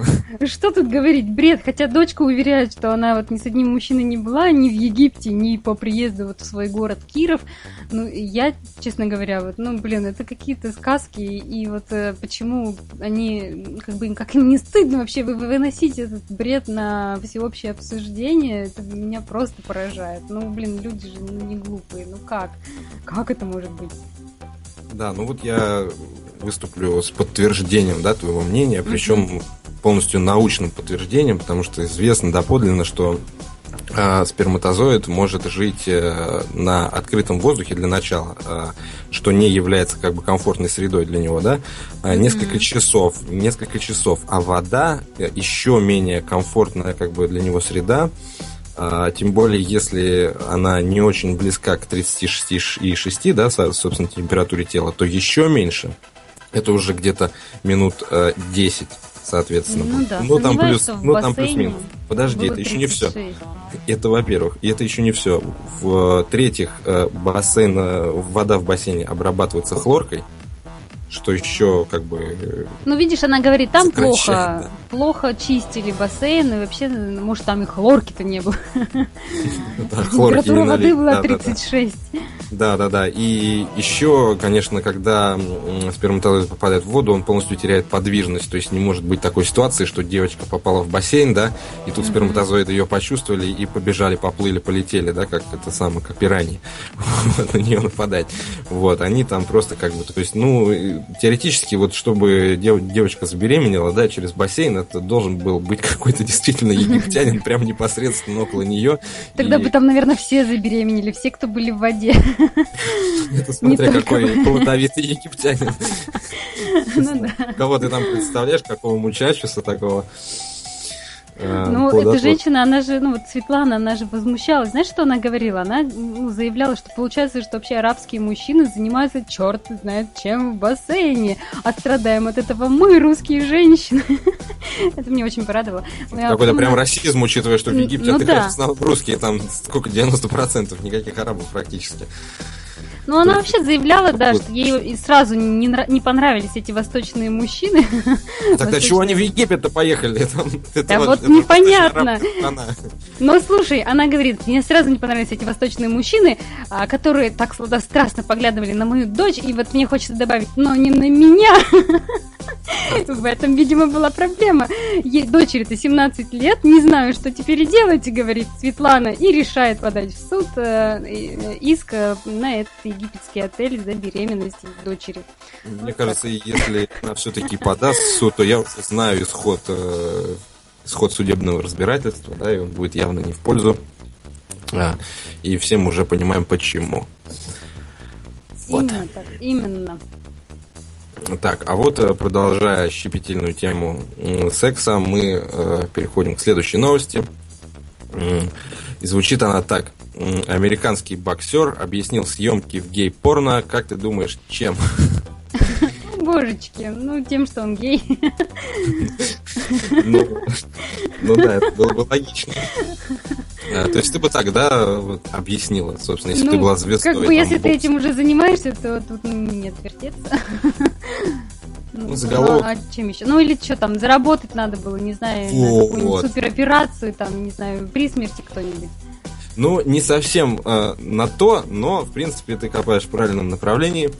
Что тут говорить, бред, хотя дочка уверяет, что она вот ни с одним мужчиной не была, ни в Египте, ни по приезду вот в свой город Киров. Ну, я, честно говоря, вот, ну, блин, это какие-то сказки, и вот э, почему они, как бы, как им не стыдно вообще вы- выносить этот бред на всеобщее обсуждение, это меня просто поражает. Ну, блин, люди же ну, не глупые, ну как? Как это может быть? Да, ну вот я выступлю с подтверждением, да, твоего мнения, причем полностью научным подтверждением, потому что известно доподлинно, что э, сперматозоид может жить э, на открытом воздухе для начала, э, что не является как бы комфортной средой для него, да, э, несколько часов, несколько часов, а вода э, еще менее комфортная как бы для него среда, а, тем более, если она не очень близка к 36,6, да, собственно, температуре тела, то еще меньше. Это уже где-то минут э, 10, соответственно. Ну да, ну там плюс, ну там плюс-минус. Подожди, это еще не все. 36. Это во-первых. И это еще не все. В-третьих, э, бассейн, э, вода в бассейне обрабатывается хлоркой, что еще как бы э, Ну, видишь, она говорит, там плохо, да. плохо чистили бассейн, и вообще, может, там и хлорки-то не было. да, хлорки Температура воды была Да, да, да. 36. Да, да, да. И еще, конечно, когда сперматозоид попадает в воду, он полностью теряет подвижность. То есть не может быть такой ситуации, что девочка попала в бассейн, да, и тут сперматозоиды ее почувствовали и побежали, поплыли, полетели, да, как это самое, как пираньи, вот, на нее нападать. Вот, они там просто как бы, то есть, ну, теоретически, вот, чтобы дев- девочка забеременела, да, через бассейн, это должен был быть какой-то действительно египтянин прям непосредственно около нее. Тогда И- бы там, наверное, все забеременели, все, кто были в воде. Это смотря какой плодовитый египтянин. Ну. Кого ты там представляешь, какого мучачуса такого? Э, Ну, эта женщина, она же, ну вот Светлана, она же возмущалась. Знаешь, что она говорила? Она ну, заявляла, что получается, что вообще арабские мужчины занимаются черт знает чем в бассейне. А страдаем от этого мы, русские женщины. Это мне очень порадовало. Какой-то прям расизм, учитывая, что в Египте ну да. русские, там сколько, 90%, никаких арабов практически. Ну, она вообще заявляла, да, что ей сразу не, нра- не понравились эти восточные мужчины. Тогда чего они в Египет-то поехали? Да вот непонятно. Но слушай, она говорит, мне сразу не понравились эти восточные мужчины, а, которые так сладострастно поглядывали на мою дочь, и вот мне хочется добавить, но не на меня. В этом, видимо, была проблема. Ей дочери-то 17 лет, не знаю, что теперь делать, говорит Светлана, и решает подать в суд э, э, иск э, на этот египетский отель за беременность дочери. Мне кажется, если она все-таки подаст в суд, то я уже знаю исход, э, исход судебного разбирательства, да, и он будет явно не в пользу. А, и все мы уже понимаем, почему. Вот. Именно так, именно. Так, а вот э, продолжая щепетильную тему секса, мы э, переходим к следующей новости. И звучит она так. Американский боксер объяснил съемки в гей-порно. Как ты думаешь, чем? Божечки, ну тем, что он гей. Ну, ну да, это было бы логично. А, То есть ты бы тогда объяснила, собственно, если бы ты Ну, была звездой. Как бы, если ты этим уже занимаешься, то тут не отвертеться. Ну, заголовок. а чем еще? Ну, или что там, заработать надо было, не знаю, на Вот. какую-нибудь супероперацию, там, не знаю, при смерти кто-нибудь. Ну, не совсем э, на то, но, в принципе, ты копаешь в правильном направлении.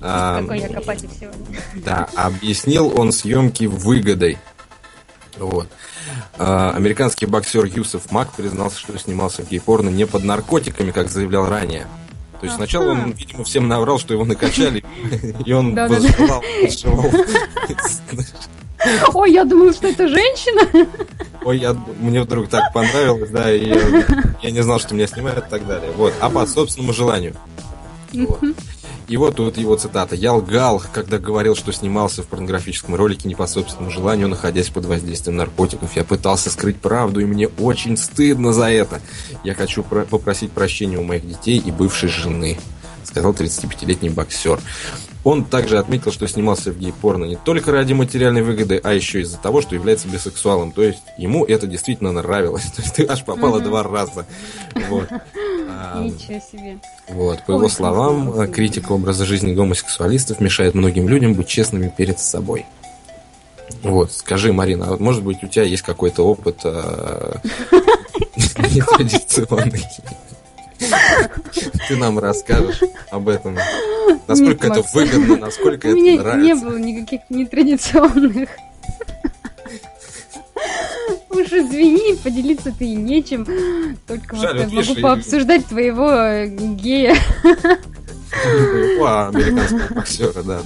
А, Какой я копатель сегодня. Да, объяснил он съемки выгодой. Вот. А, Американский боксер Юсеф Мак признался, что снимался в гей-порно не под наркотиками, как заявлял ранее. То есть сначала он, видимо, всем наврал, что его накачали, и он возжелал. Ой, я думала, что это женщина. Ой, я, мне вдруг так понравилось, да, и я, я не знал, что меня снимают и так далее. Вот, а по собственному желанию. Вот. И вот тут его цитата. «Я лгал, когда говорил, что снимался в порнографическом ролике не по собственному желанию, находясь под воздействием наркотиков. Я пытался скрыть правду, и мне очень стыдно за это. Я хочу про- попросить прощения у моих детей и бывшей жены», сказал 35-летний боксер. Он также отметил, что снимался в гей-порно не только ради материальной выгоды, а еще из-за того, что является бисексуалом. То есть ему это действительно нравилось. То есть ты аж попала Мгм. два раза. Вот. А, Ничего себе. вот, по его Ой, словам, классно. критика образа жизни гомосексуалистов мешает многим людям быть честными перед собой. Вот, скажи, Марина, а вот, может быть, у тебя есть какой-то опыт э, нетрадиционный? Ты нам расскажешь об этом. Насколько это выгодно, насколько У это меня не нравится. было никаких нетрадиционных. Уж извини, поделиться ты и нечем. Только вот Жаль, вот видишь, могу и- пообсуждать твоего э, гея. Американского боксера, да.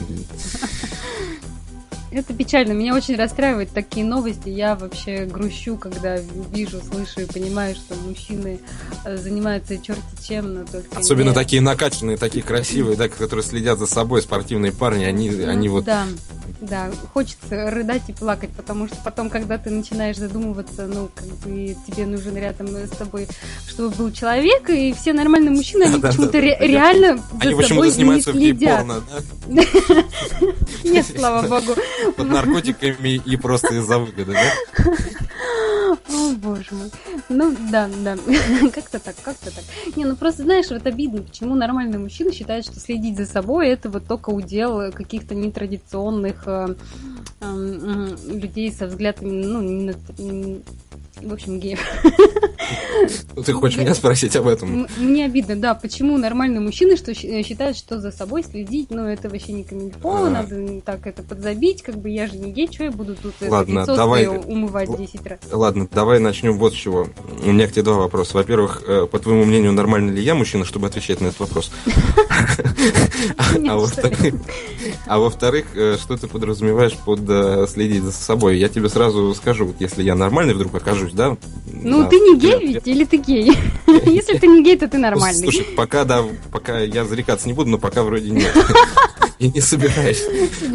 Это печально. Меня очень расстраивают такие новости. Я вообще грущу, когда вижу, слышу и понимаю, что мужчины э, занимаются черти чем, но только Особенно не... такие накачанные, такие красивые, да, которые следят за собой, спортивные парни, они, Ну, они вот... Да, да, хочется рыдать и плакать, потому что потом, когда ты начинаешь задумываться, ну, как бы тебе нужен рядом с тобой, чтобы был человек, и все нормальные мужчины, они почему-то реально за собой не следят. Нет, слава богу. Под наркотиками и просто из-за выгоды, да? О, боже мой. Ну, да, да. Как-то так, как-то так. Не, ну просто, знаешь, вот обидно, почему нормальный мужчина считает, что следить за собой это вот только удел каких-то нетрадиционных э, эм, людей со взглядами, ну, в общем, геев. Ты хочешь меня спросить об этом? Мне обидно, да, почему нормальные мужчины что щ- считают, что за собой следить, ну, это вообще не камильфо, надо так это подзабить, как бы я же не гей, что я буду тут Ладно, давай- умывать л- 10 раз. Ладно, давай начнем вот с чего. У меня к тебе два вопроса. Во-первых, э, по твоему мнению, нормальный ли я мужчина, чтобы отвечать на этот вопрос? А во-вторых, а во-вторых, э, что ты подразумеваешь под э, следить за собой? Я тебе сразу скажу, вот если я нормальный вдруг окажусь, да? Ну, да, ты не гей ведь, или ты гей? Если ты не гей, то ты нормальный. Слушай, пока, да, пока я зарекаться не буду, но пока вроде нет. И не собираюсь.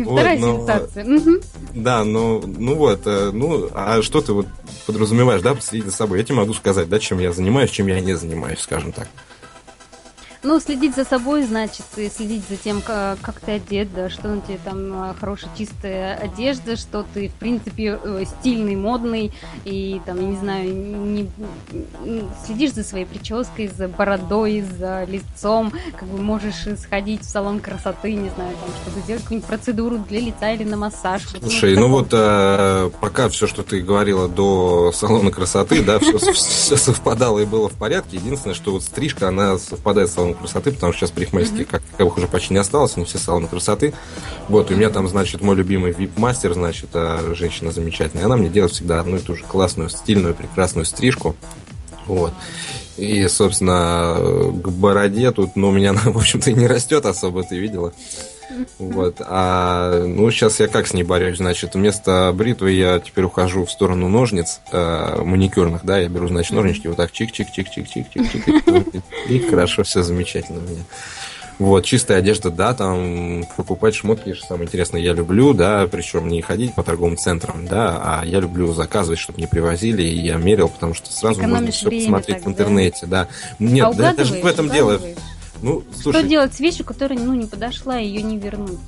Вторая вот, но- сенсация. Мгм. Да, ну, ну вот, э, ну, а что ты вот подразумеваешь, да, следить за собой? Я тебе могу сказать, да, чем я занимаюсь, чем я не занимаюсь, скажем так. Ну, следить за собой, значит, и следить за тем, как, как ты одет, да, что на тебе там а, хорошая чистая одежда, что ты, в принципе, э, стильный, модный, и там, я не знаю, не, следишь за своей прической, за бородой, за лицом, как бы можешь сходить в салон красоты, не знаю, там, чтобы сделать какую-нибудь процедуру для лица или на массаж. Слушай, ну вот э, пока все, что ты говорила до салона красоты, да, все, совпадало и было в порядке. Единственное, что вот стрижка, она совпадает с салоном красоты, потому что сейчас парикмахерских как таковых уже почти не осталось, не все салоны красоты. Вот, и у меня там, значит, мой любимый вип-мастер, значит, а, женщина замечательная. Она мне делает всегда одну и ту же классную, стильную, прекрасную стрижку. Вот. И, собственно, к бороде тут, ну, у меня она, в общем-то, и не растет особо, ты видела. Вот. А, ну, сейчас я как с ней борюсь? Значит, вместо бритвы я теперь ухожу в сторону ножниц э, маникюрных, да, я беру, значит, ножнички, вот так чик-чик-чик-чик-чик-чик-чик, и хорошо, все замечательно у меня. Вот, чистая одежда, да, там покупать шмотки, что самое интересное, я люблю, да, причем не ходить по торговым центрам, да, а я люблю заказывать, чтобы не привозили, и я мерил, потому что сразу можно Экономишь все время посмотреть так, в интернете, да. Нет, а да, даже в угадываешь, этом дело. Ну, Что слушай, делать с вещью, которая, ну, не подошла, ее не вернуть?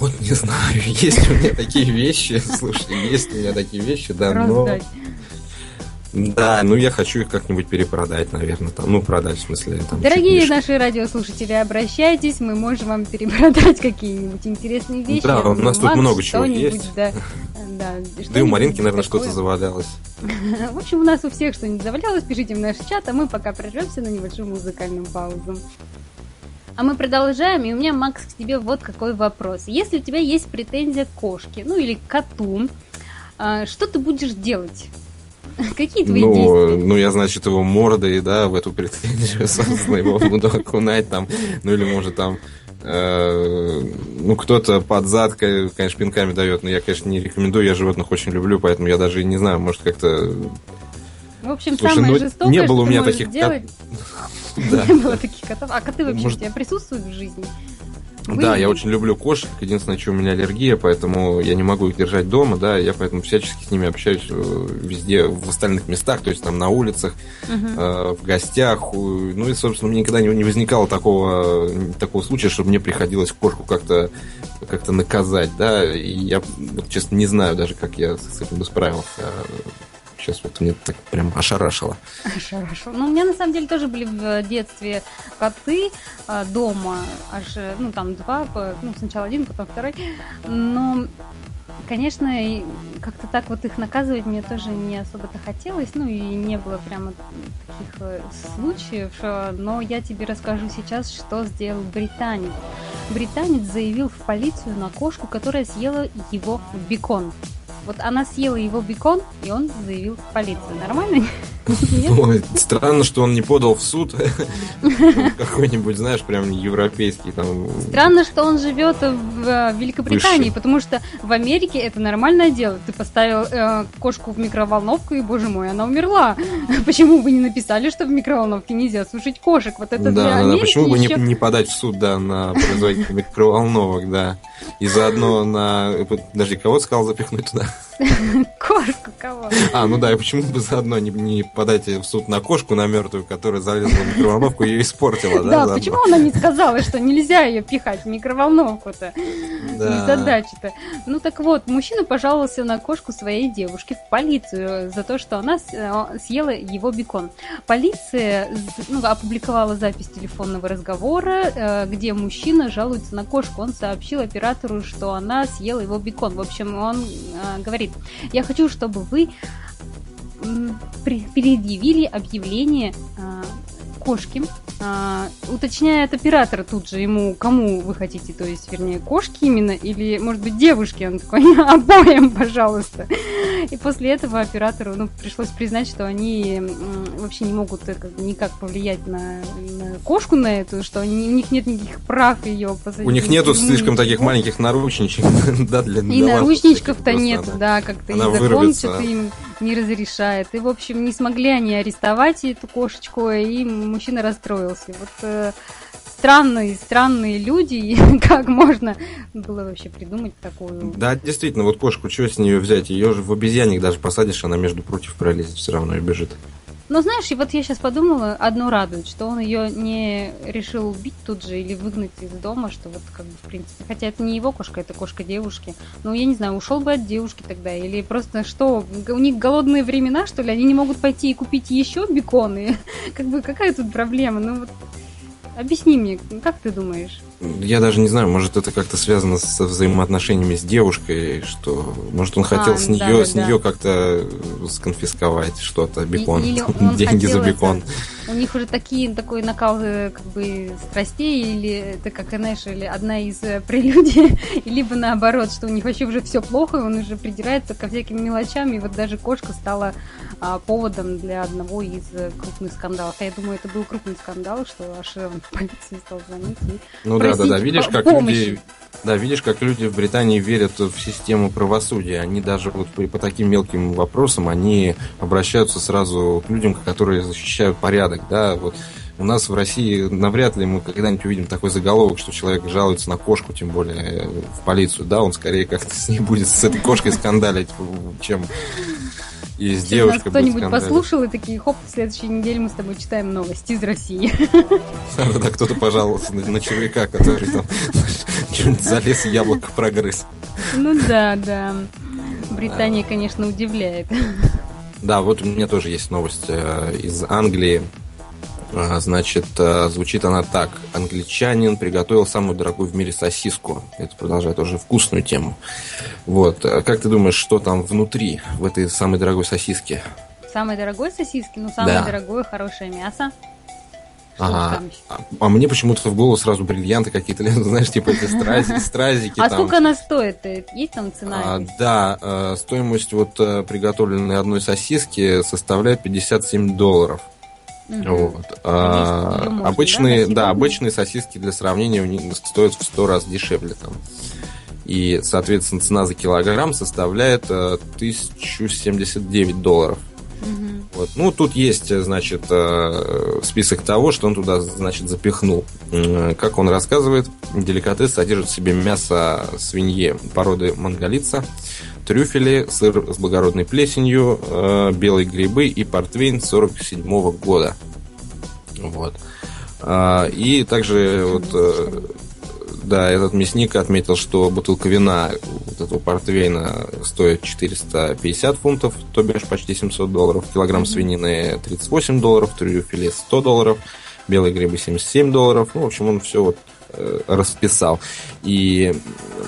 вот не знаю, есть у меня такие вещи, слушай, есть у меня такие вещи, да, но... Да, ну я хочу их как-нибудь перепродать, наверное, там, ну, продать, в смысле, там... Дорогие наши радиослушатели, обращайтесь, мы можем вам перепродать какие-нибудь интересные вещи. Да, у нас тут много чего есть. Да, да, Да и у Маринки, наверное, что-то завалялось. В общем, у нас у всех что-нибудь завалялось, пишите в наш чат, а мы пока прервемся на небольшую музыкальную паузу. А мы продолжаем, и у меня, Макс, к тебе вот какой вопрос. Если у тебя есть претензия к кошке, ну или к коту, а, что ты будешь делать? Какие твои Ну, действия? ну, я, значит, его мордой, да, в эту претензию, собственно, его буду окунать там, ну, или, может, там, э, ну, кто-то под зад, ко- конечно, пинками дает, но я, конечно, не рекомендую, я животных очень люблю, поэтому я даже не знаю, может, как-то... В общем, слушай, самое ну, жестокое, не было что у меня таких сделать, Да, не было таких котов. А коты вообще у тебя присутствуют в жизни? Да, я очень люблю кошек. Единственное, что у меня аллергия, поэтому я не могу их держать дома, да, я поэтому всячески с ними общаюсь э, везде, в остальных местах, то есть там на улицах, э, в гостях. Ну и, собственно, мне никогда не, не возникало такого, такого случая, чтобы мне приходилось кошку как-то как-то наказать, да, и я, вот, честно, не знаю даже, как я с этим бы справился. Сейчас вот мне так прям ошарашило. Хорошо. Ну, у меня на самом деле тоже были в детстве коты а, дома, аж, э, ну, там два, ну, сначала один, потом второй. Но, конечно, как-то так вот их наказывать мне тоже не особо-то хотелось, ну, и не было прямо таких э, случаев, э, но я тебе расскажу сейчас, что сделал британец. Британец заявил в полицию на кошку, которая съела его бекон. Вот она съела его бекон, и он заявил в полицию. Нормально? Ой, странно, что он не подал в суд какой-нибудь, знаешь, прям европейский там. Странно, что он живет в э, Великобритании, Выше. потому что в Америке это нормальное дело. Ты поставил э, кошку в микроволновку, и, боже мой, она умерла. Почему бы не написали, что в микроволновке нельзя сушить кошек? Вот это да, для да, Америки почему бы еще... не, не подать в суд, да, на производителя микроволновок, да. И заодно на... Подожди, кого сказал запихнуть туда? Кошку кого? А, ну да, и почему бы заодно не, не подать в суд на кошку, на мертвую, которая залезла в микроволновку и ее испортила, да? Да, почему она не сказала, что нельзя ее пихать в микроволновку-то? Да. Незадача-то. Ну так вот, мужчина пожаловался на кошку своей девушки в полицию за то, что она э, съела его бекон. Полиция ну, опубликовала запись телефонного разговора, э, где мужчина жалуется на кошку. Он сообщил оператору, что она съела его бекон. В общем, он э, говорит, я хочу, чтобы вы предъявили объявление а, кошки, а, уточняет оператор тут же ему, кому вы хотите, то есть, вернее, кошки именно, или, может быть, девушки, он такой, обоим, пожалуйста. И после этого оператору, ну, пришлось признать, что они вообще не могут э, как, никак повлиять на, на кошку на эту, что они, у них нет никаких прав ее посадить. У них нету слишком таких маленьких наручничек, да, для И наручничков-то нет, да, как-то и закон что-то им не разрешает. И, в общем, не смогли они арестовать эту кошечку, и мужчина расстроился. Вот э, странные, странные люди, как можно было вообще придумать такую... Да, действительно, вот кошку, что с нее взять? Ее же в обезьянник даже посадишь, она между против пролезет, все равно и бежит. Но знаешь, и вот я сейчас подумала, одно радует, что он ее не решил убить тут же или выгнать из дома, что вот как бы в принципе, хотя это не его кошка, это кошка девушки. Ну, я не знаю, ушел бы от девушки тогда, или просто что, у них голодные времена, что ли, они не могут пойти и купить еще беконы? Как бы какая тут проблема? Ну вот Объясни мне, как ты думаешь? Я даже не знаю, может это как-то связано со взаимоотношениями с девушкой, что может он хотел а, с нее, да, с да. нее как-то сконфисковать что-то, бекон, или деньги за бекон. Это у них уже такие, такой накал э, как бы страстей, или это как, знаешь, или одна из э, прелюдий, либо наоборот, что у них вообще уже все плохо, и он уже придирается ко всяким мелочам, и вот даже кошка стала а, поводом для одного из э, крупных скандалов. А я думаю, это был крупный скандал, что аж в полиции стал звонить и Ну да, да, да, видишь, как помощи. люди да, видишь, как люди в Британии верят в систему правосудия. Они даже вот по, по таким мелким вопросам, они обращаются сразу к людям, которые защищают порядок, да, вот у нас в России навряд ли мы когда-нибудь увидим такой заголовок, что человек жалуется на кошку, тем более в полицию, да, он скорее как-то с ней будет с этой кошкой скандалить, чем и с девушкой кто-нибудь послушал и такие, хоп, в следующей неделе мы с тобой читаем новости из России. Да, кто-то пожаловался на, на червяка, который там залез яблоко прогрыз. Ну да, да. Британия, конечно, удивляет. Да, вот у меня тоже есть новость э, из Англии. А, значит, э, звучит она так. Англичанин приготовил самую дорогую в мире сосиску. Это продолжает уже вкусную тему. Вот. Э, как ты думаешь, что там внутри, в этой самой дорогой сосиске? Самой дорогой сосиски? Ну, самое да. дорогое, хорошее мясо. ага. А, а мне почему-то в голову сразу бриллианты какие-то лезут, знаешь, типа эти стразики, стразики. А там. сколько она стоит? Есть там цена? А, да, э, стоимость вот приготовленной одной сосиски составляет 57 долларов. Вот. А, можно, обычные, да, да, обычные сосиски для сравнения стоят в 100 раз дешевле там. И, соответственно, цена за килограмм составляет 1079 э, долларов. Угу. Вот. Ну, тут есть, значит, э, список того, что он туда, значит, запихнул. Как он рассказывает, деликатес содержит в себе мясо свиньи породы монголица, трюфели, сыр с благородной плесенью, э, белые грибы и портвейн 47 -го года. Вот. А, и также вот, э, да, этот мясник отметил, что бутылка вина вот этого портвейна стоит 450 фунтов, то бишь почти 700 долларов, килограмм свинины 38 долларов, трюфеле 100 долларов, белые грибы 77 долларов. Ну, в общем, он все вот э, расписал. И Э,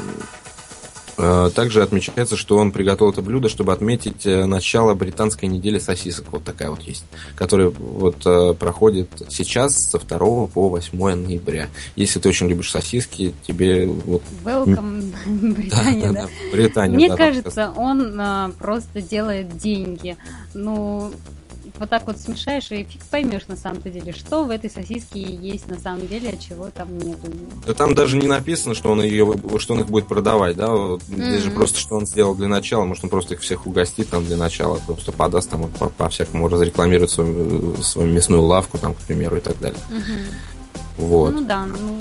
также отмечается, что он приготовил это блюдо, чтобы отметить э, начало британской недели сосисок. Вот такая вот есть. Которая вот э, проходит сейчас со 2 по 8 ноября. Если ты очень любишь сосиски, тебе вот... Welcome, Британия, да? да, да. Британия, Мне да, кажется, он а, просто делает деньги. Ну, вот так вот смешаешь, и фиг поймешь на самом-то деле, что в этой сосиске есть на самом деле, а чего там нету. Да там даже не написано, что он ее, что он их будет продавать, да? Вот mm-hmm. Здесь же просто, что он сделал для начала, может, он просто их всех угостит там для начала, просто подаст там по- по-всякому, разрекламирует свою, свою мясную лавку, там, к примеру, и так далее. Mm-hmm. Вот. Ну да, ну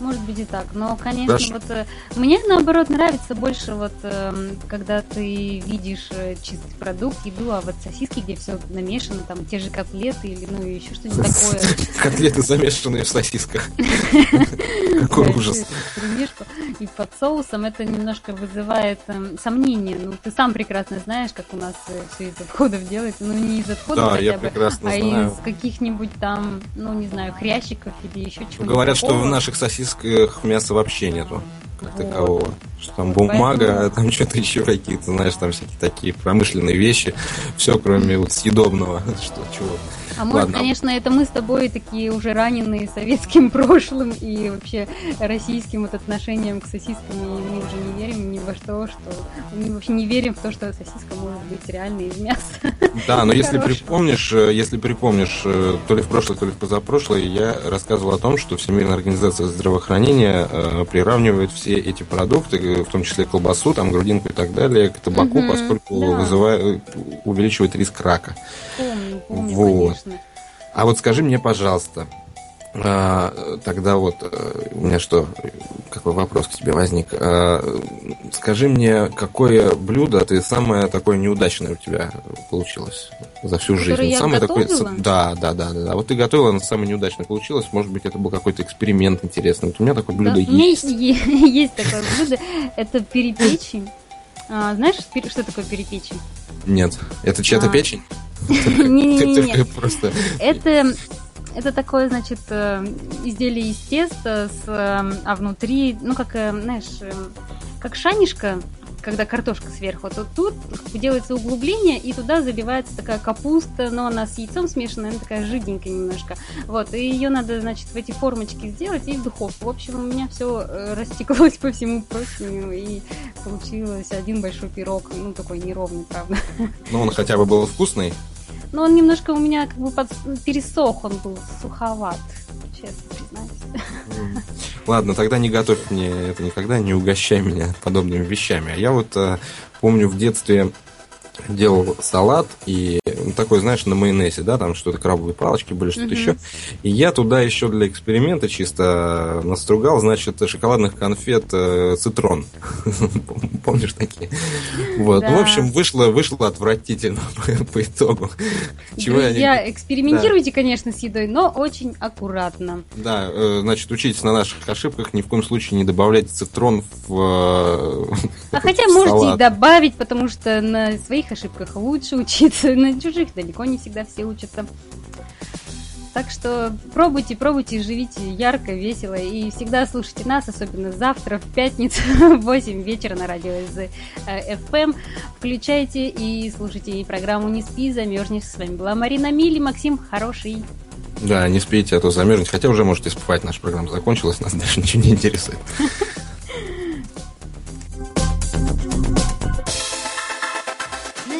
может быть и так. Но, конечно, Хорошо. вот э, мне наоборот нравится больше вот э, когда ты видишь э, чистый продукт, еду, а вот сосиски, где все намешано, там те же котлеты или ну еще что-нибудь такое. Котлеты замешанные в сосисках. Какой ужас. И под соусом это немножко вызывает эм, сомнения. Ну, ты сам прекрасно знаешь, как у нас все из отходов делается. Ну, не из отходов хотя бы, а из каких-нибудь там, ну, не знаю, хрящиков или еще чего-нибудь. Говорят, что в наших сосисках сосисках мяса вообще нету как такового. Что там бумага, Поэтому... там что-то еще какие-то, знаешь, там всякие такие промышленные вещи. Все, кроме вот съедобного. Что, чего. А может, Ладно. конечно, это мы с тобой такие уже раненые советским прошлым и вообще российским вот отношением к сосискам, и мы уже не верим ни во что, что мы вообще не верим в то, что сосиска может быть реально из мяса. Да, но если припомнишь, э, если припомнишь, э, то ли в прошлое, то ли в позапрошлое, я рассказывал о том, что Всемирная организация здравоохранения э, приравнивает все эти продукты, в том числе колбасу, там, грудинку и так далее, к табаку, угу, поскольку да. вызывает, увеличивает риск рака. Помню, помню, вот. конечно. А вот скажи мне, пожалуйста, а, тогда вот э, у меня что, какой вопрос к тебе возник? А, скажи мне, какое блюдо ты самое такое неудачное у тебя получилось за всю жизнь? Которое самое я такое, да, да, да, да, да. Вот ты готовила, но самое неудачное получилось. Может быть, это был какой-то эксперимент интересный. Вот у меня такое блюдо да, есть. Есть такое блюдо. Это перепечень. А, знаешь, что такое перепечень? Нет. Это чья-то а. печень? Не-не-не. Просто... Это это такое, значит, э, изделие из теста, с, э, а внутри, ну, как, э, знаешь, как шанишка, когда картошка сверху, то тут делается углубление, и туда заливается такая капуста, но она с яйцом смешанная, она такая жиденькая немножко. Вот, и ее надо, значит, в эти формочки сделать и в духовку. В общем, у меня все э, растеклось по всему простыню, и получилось один большой пирог, ну, такой неровный, правда. Ну, он хотя бы был вкусный? Ну, он немножко у меня как бы под... пересох, он был суховат честно. Ладно, тогда не готовь мне это никогда, не угощай меня подобными вещами. А я вот э, помню в детстве делал салат и ну, такой, знаешь, на майонезе, да, там что-то крабовые палочки были, что-то uh-huh. еще. И я туда еще для эксперимента чисто настругал, значит, шоколадных конфет э, цитрон. Помнишь такие? Вот. Да. Ну, в общем, вышло, вышло отвратительно по, по итогу. Чего Друзья, я... экспериментируйте, да. конечно, с едой, но очень аккуратно. Да, э, значит, учитесь на наших ошибках, ни в коем случае не добавляйте цитрон в э, А хотя в можете и добавить, потому что на своих ошибках лучше учиться, на чужих далеко не всегда все учатся. Так что пробуйте, пробуйте, живите ярко, весело и всегда слушайте нас, особенно завтра в пятницу в 8 вечера на радио СЗ FM. Включайте и слушайте программу «Не спи, замерзнешь». С вами была Марина Мили, Максим Хороший. Да, не спите, а то замерзнете. Хотя уже можете спать, наша программа закончилась, нас дальше ничего не интересует.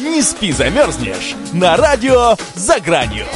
Не спи, замерзнешь на радио «За гранью».